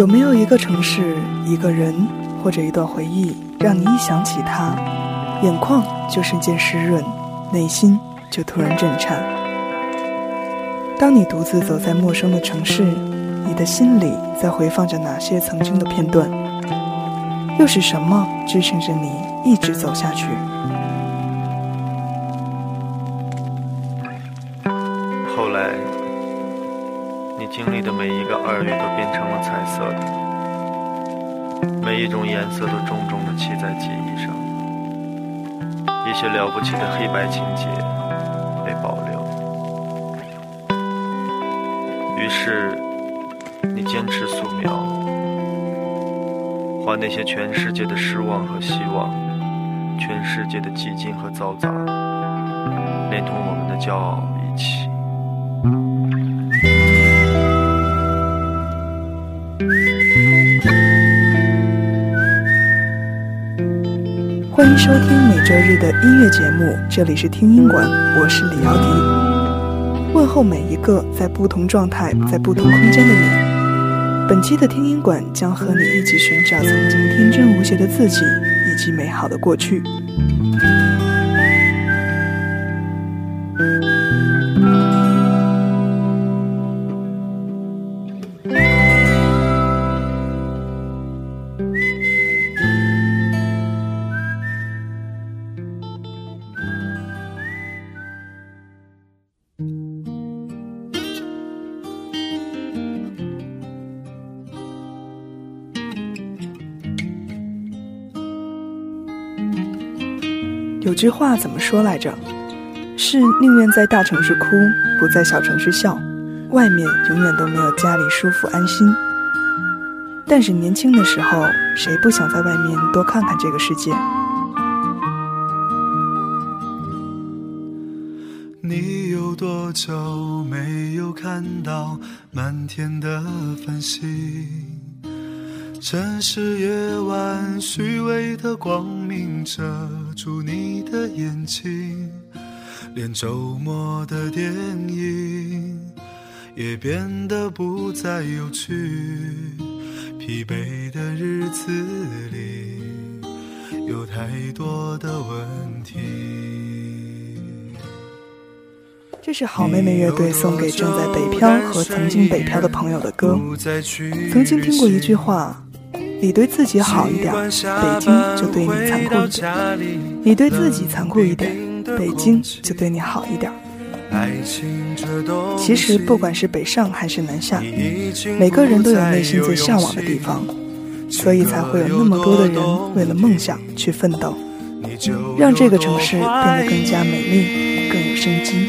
有没有一个城市、一个人或者一段回忆，让你一想起他，眼眶就瞬间湿润，内心就突然震颤？当你独自走在陌生的城市，你的心里在回放着哪些曾经的片段？又是什么支撑着你一直走下去？每一种颜色都重重的漆在记忆上，一些了不起的黑白情节被保留。于是，你坚持素描，画那些全世界的失望和希望，全世界的寂静和嘈杂，连同我们的骄傲一起。收听每周日的音乐节目，这里是听音馆，我是李瑶迪。问候每一个在不同状态、在不同空间的你。本期的听音馆将和你一起寻找曾经天真无邪的自己，以及美好的过去。句话怎么说来着？是宁愿在大城市哭，不在小城市笑。外面永远都没有家里舒服安心。但是年轻的时候，谁不想在外面多看看这个世界？你有多久没有看到满天的繁星？城市夜晚，虚伪的光明着住你的眼睛，连周末的电影也变得不再有趣。疲惫的日子里，有太多的问题。这是好妹妹乐队送给正在北漂和曾经北漂的朋友的歌。曾经听过一句话。你对自己好一点，北京就对你残酷一点；你对自己残酷一点，北京就对你好一点。其实，不管是北上还是南下，每个人都有内心最向往的地方，所以才会有那么多的人为了梦想去奋斗，让这个城市变得更加美丽，更有生机。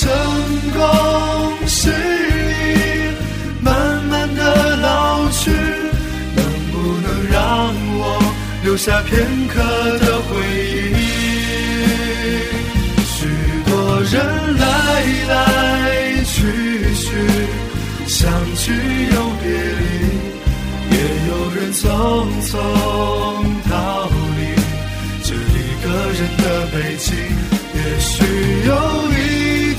成功失意，慢慢的老去，能不能让我留下片刻的回忆？许多人来来去去，相聚又别离，也有人匆匆逃离这一个人的北京。也许有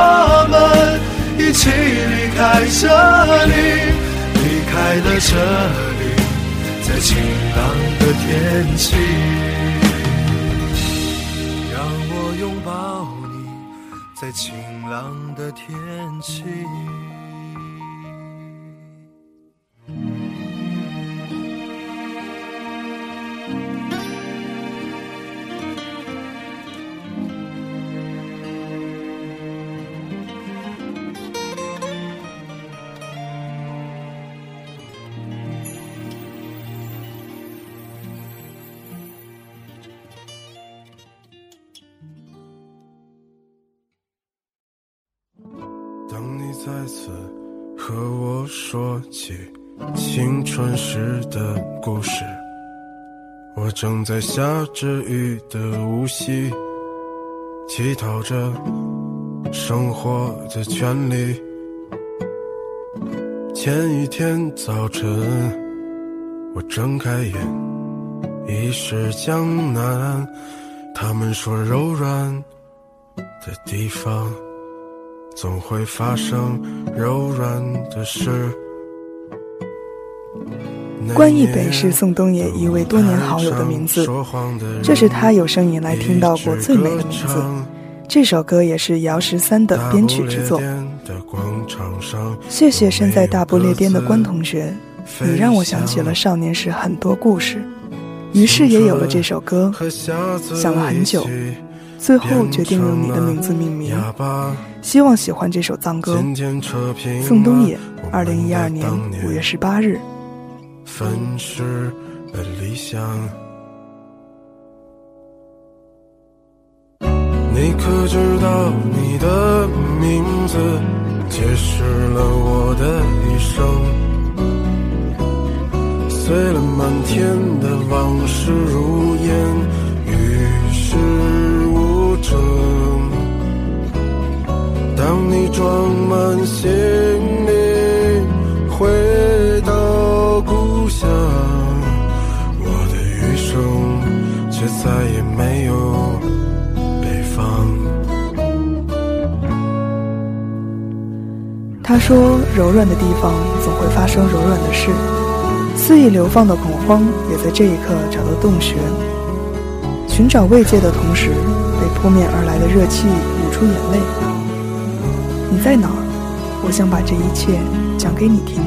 我们一起离开这里，离开了这里，在晴朗的天气。让我拥抱你，在晴朗的天气。在下着雨的无锡，乞讨着生活的权利。前一天早晨，我睁开眼，已是江南。他们说柔软的地方。总会发生柔软的事。关忆北是宋冬野一位多年好友的名字，这是他有生以来听到过最美的名字。这首歌也是姚十三的编曲之作。谢谢身在大不列颠的关同学，你让我想起了少年时很多故事，于是也有了这首歌。想了很久。最后决定用你的名字命名，希望喜欢这首藏歌。宋冬野，二零一二年五月十八日。粉饰的理想。你可知道你的名字解释了我的一生？碎了满天的往事如烟，说：“柔软的地方总会发生柔软的事，肆意流放的恐慌也在这一刻找到洞穴。寻找慰藉的同时。”被扑面而来的热气捂出眼泪。你在哪儿？我想把这一切讲给你听。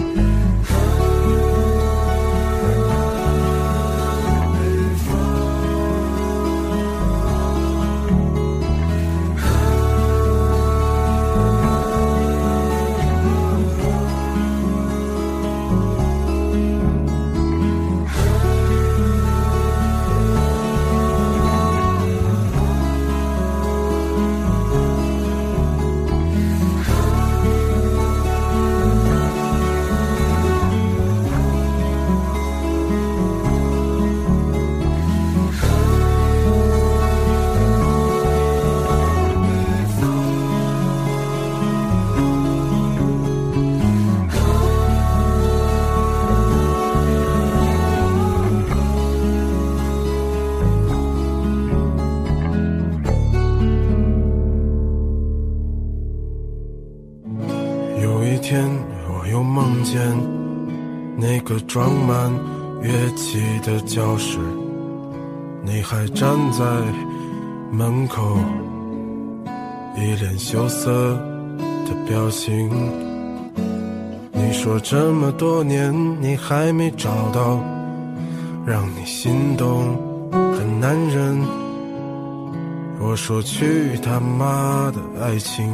天，我又梦见那个装满乐器的教室，你还站在门口，一脸羞涩的表情。你说这么多年你还没找到让你心动的男人，我说去他妈的爱情！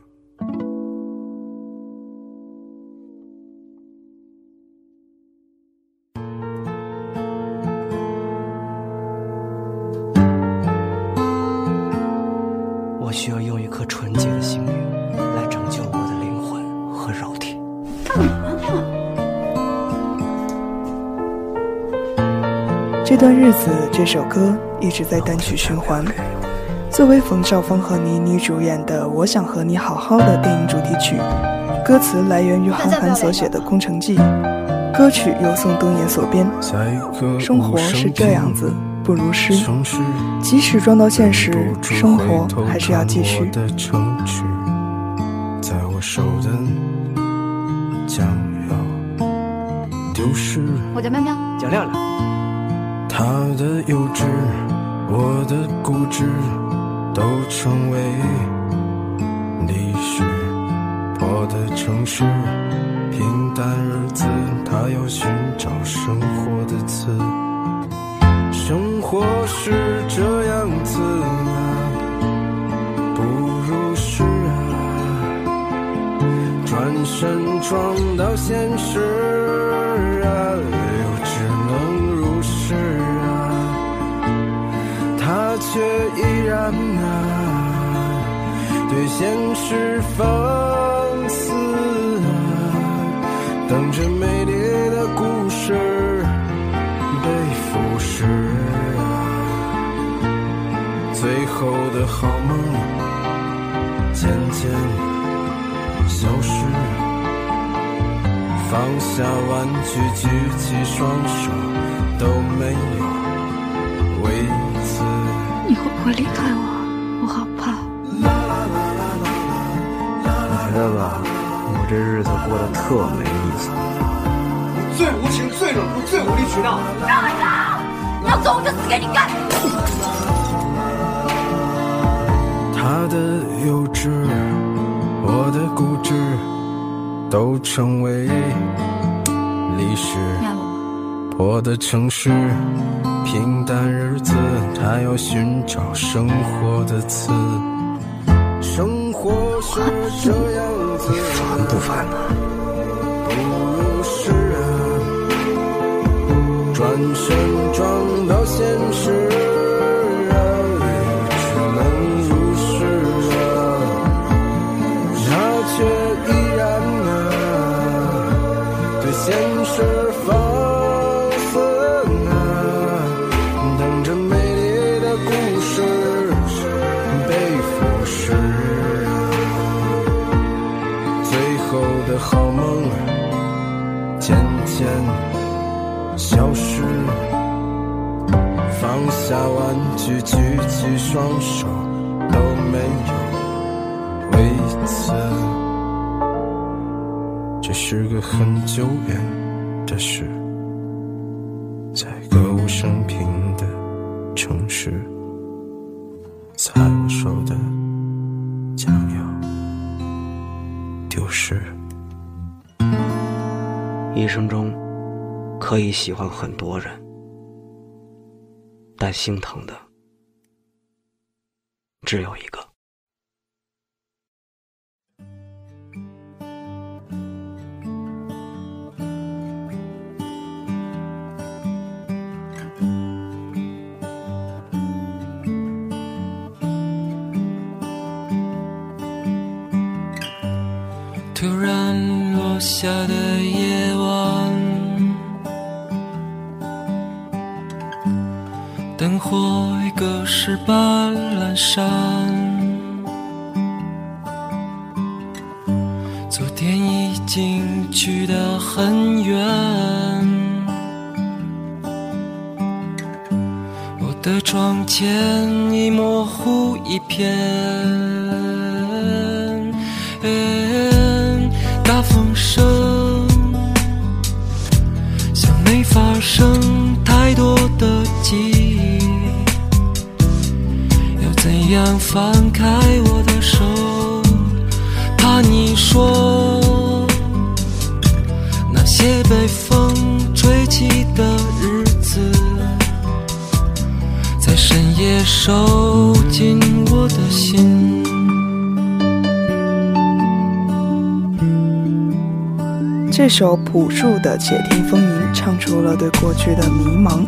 段日子，这首歌一直在单曲循环。作为冯绍峰和倪妮主演的《我想和你好好的》电影主题曲，歌词来源于韩寒所写的《空城计》，歌曲由宋冬野所编。生活是这样子，不如诗。即使撞到现实，生活还是要继续。在我手的将要丢失。我叫喵喵，叫亮亮。他的幼稚，我的固执，都成为历史。破的城市，平淡日子，他要寻找生活的词。生活是这样子啊，不如是啊，转身撞到现实啊。却依然啊，对现实放肆啊，等着美丽的故事被腐蚀啊，最后的好梦渐渐消失，放下玩具，举起双手都没有为。你会离开我？我好怕。你觉得吧，我这日子过得特没意思。你最无情、最冷酷、最无理取闹。让开！要走我就死给你看。他的幼稚，我的固执，都成为历史。我的城市。平淡日子，他要寻找生活的刺。生活是这样子，烦不烦呢？不如是啊，转身撞到起双手，都没有为此。这是个很久远的事，在歌舞升平的城市，在我手的将要丢失。一生中可以喜欢很多人，但心疼的只有一个。突然落下的火已隔世般阑珊。昨天已经去得很远，我的窗前已模糊一片。大风声，放开我的手？怕你说那些被风吹起的日子，在深夜收进我的心。这首朴树的《且听风吟》唱出了对过去的迷茫，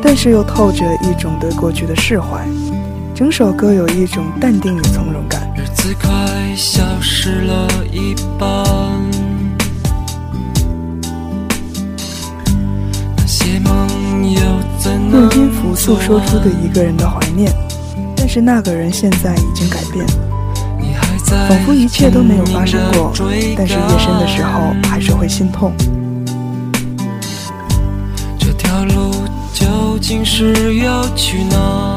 但是又透着一种对过去的释怀。整首歌有一种淡定与从容感。日子快消失了一半，那些梦又怎能用音符诉说出对一个人的怀念，但是那个人现在已经改变。仿佛一切都没有发生过，但是夜深的时候还是会心痛。这条路究竟是要去哪？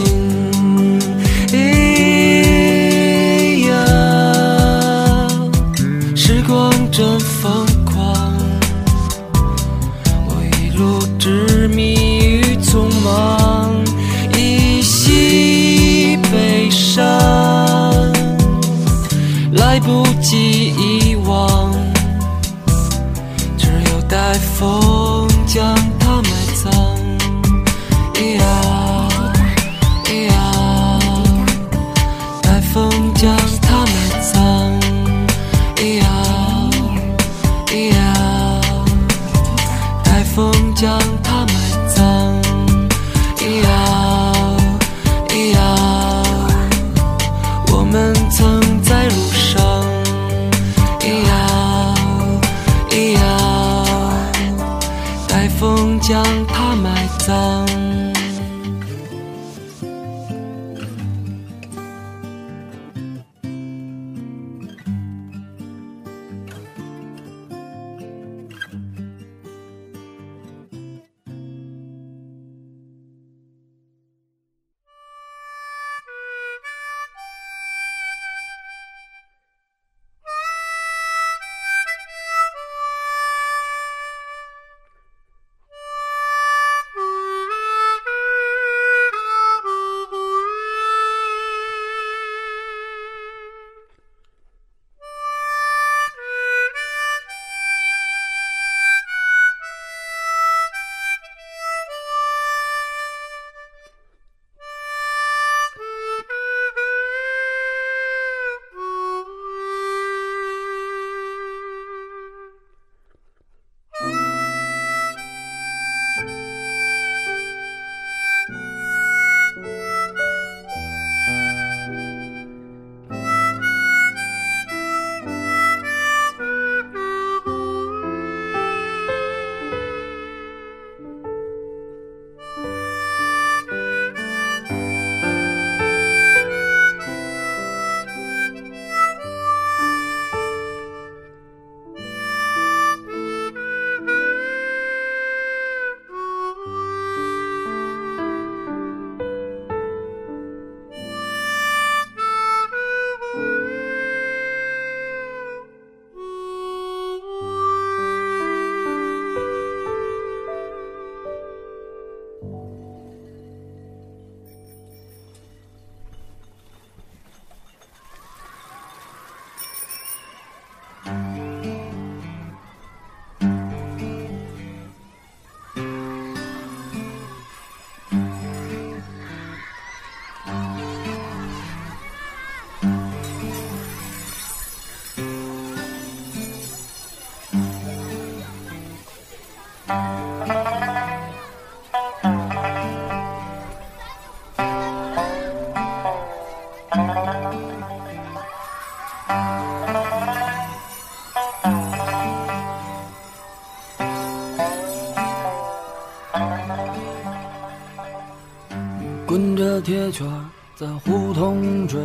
滚着铁圈在胡同追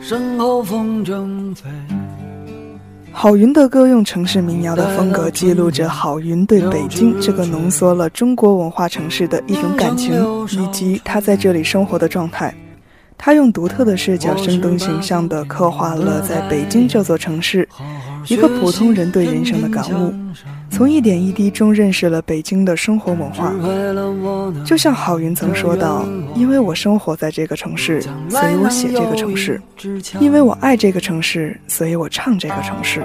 身后风筝催郝云的歌用城市民谣的风格记录着郝云对北京这个浓缩了中国文化城市的一种感情以及他在这里生活的状态。他用独特的视角生动形象的刻画了在北京这座城市一个普通人对人生的感悟。从一点一滴中认识了北京的生活文化，就像郝云曾说到：“因为我生活在这个城市，所以我写这个城市；因为我爱这个城市，所以我唱这个城市。”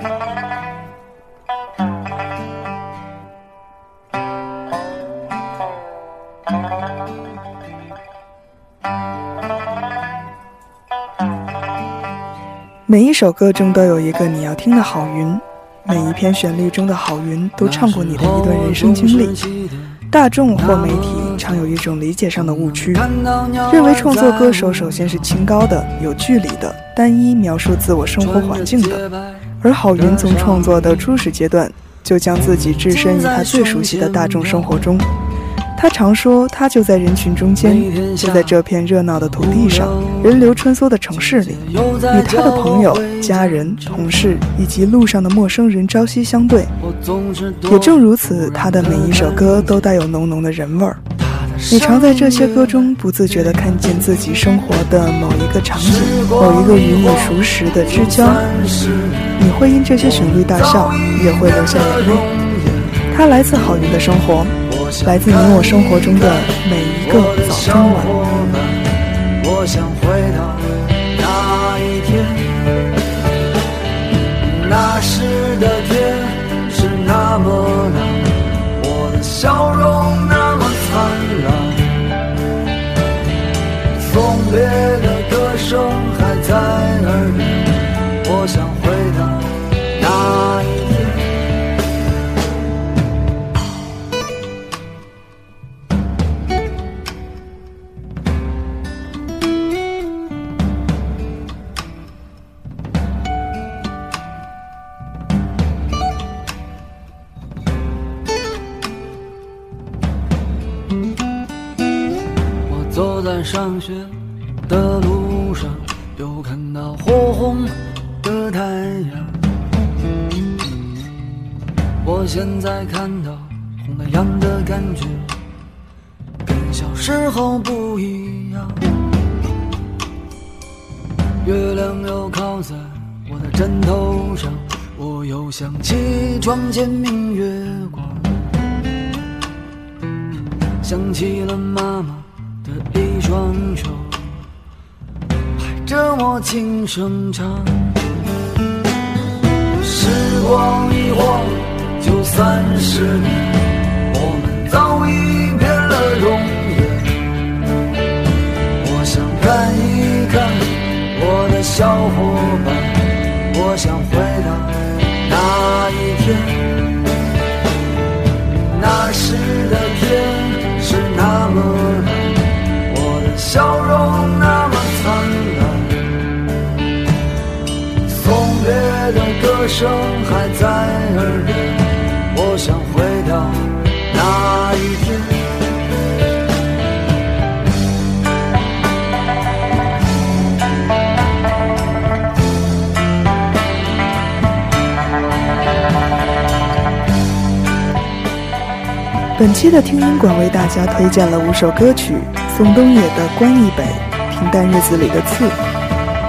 每一首歌中都有一个你要听的郝云。每一篇旋律中的郝云都唱过你的一段人生经历。大众或媒体常有一种理解上的误区，认为创作歌手首先是清高的、有距离的、单一描述自我生活环境的。而郝云从创作的初始阶段，就将自己置身于他最熟悉的大众生活中。他常说，他就在人群中间，就在这片热闹的土地上，人流穿梭的城市里，与他的朋友、家人、同事以及路上的陌生人朝夕相对。也正如此，他的每一首歌都带有浓浓的人味儿。你常在这些歌中不自觉地看见自己生活的某一个场景，某一个与你熟识的知交。你会因这些旋律大笑，也会流下眼泪。他来自郝云的生活。来自你我生活中的每一个早中晚。我想回到那一天，那时的天是那么蓝，我的笑容那么灿烂，送别的歌声还在耳边。我想回到上学的路上，又看到火红的太阳。我现在看到红太阳的感觉，跟小时候不一样。月亮又靠在我的枕头上，我又想起床前明月光，想起了妈妈的。一双手拍着我轻声唱，时光一晃就三十年，我们早已变了容颜。我想看一看我的小伙伴，我想回到那一天，声还在耳边。我想回到那一天。本期的听音馆为大家推荐了五首歌曲。宋冬野的《关一北》，平淡日子里的刺，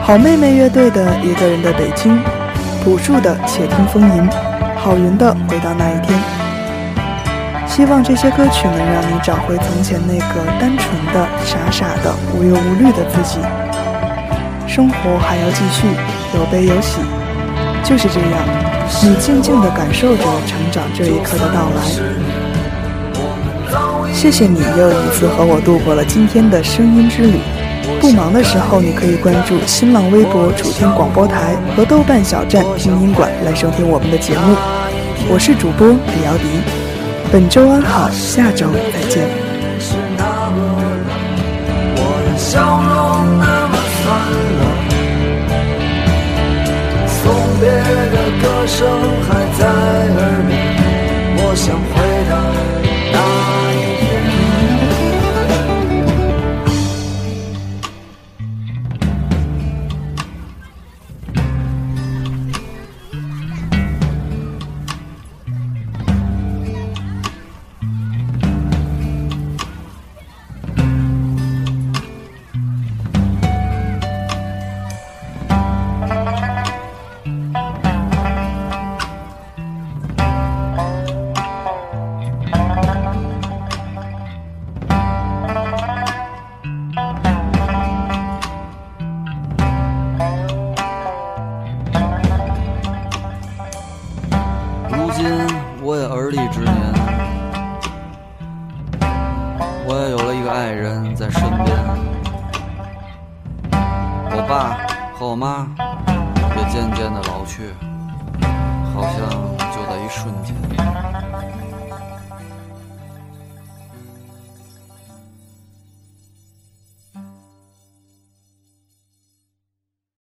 好妹妹乐队的一个人的北京，朴树的《且听风吟》，郝云的《回到那一天》。希望这些歌曲能让你找回从前那个单纯的、傻傻的、无忧无虑的自己。生活还要继续，有悲有喜，就是这样，你静静地感受着成长这一刻的到来。谢谢你又一次和我度过了今天的声音之旅。不忙的时候，你可以关注新浪微博楚天广播台和豆瓣小站听音馆来收听我们的节目。我是主播李瑶迪，本周安好，下周再见。送别的歌声还在耳边，我想回到。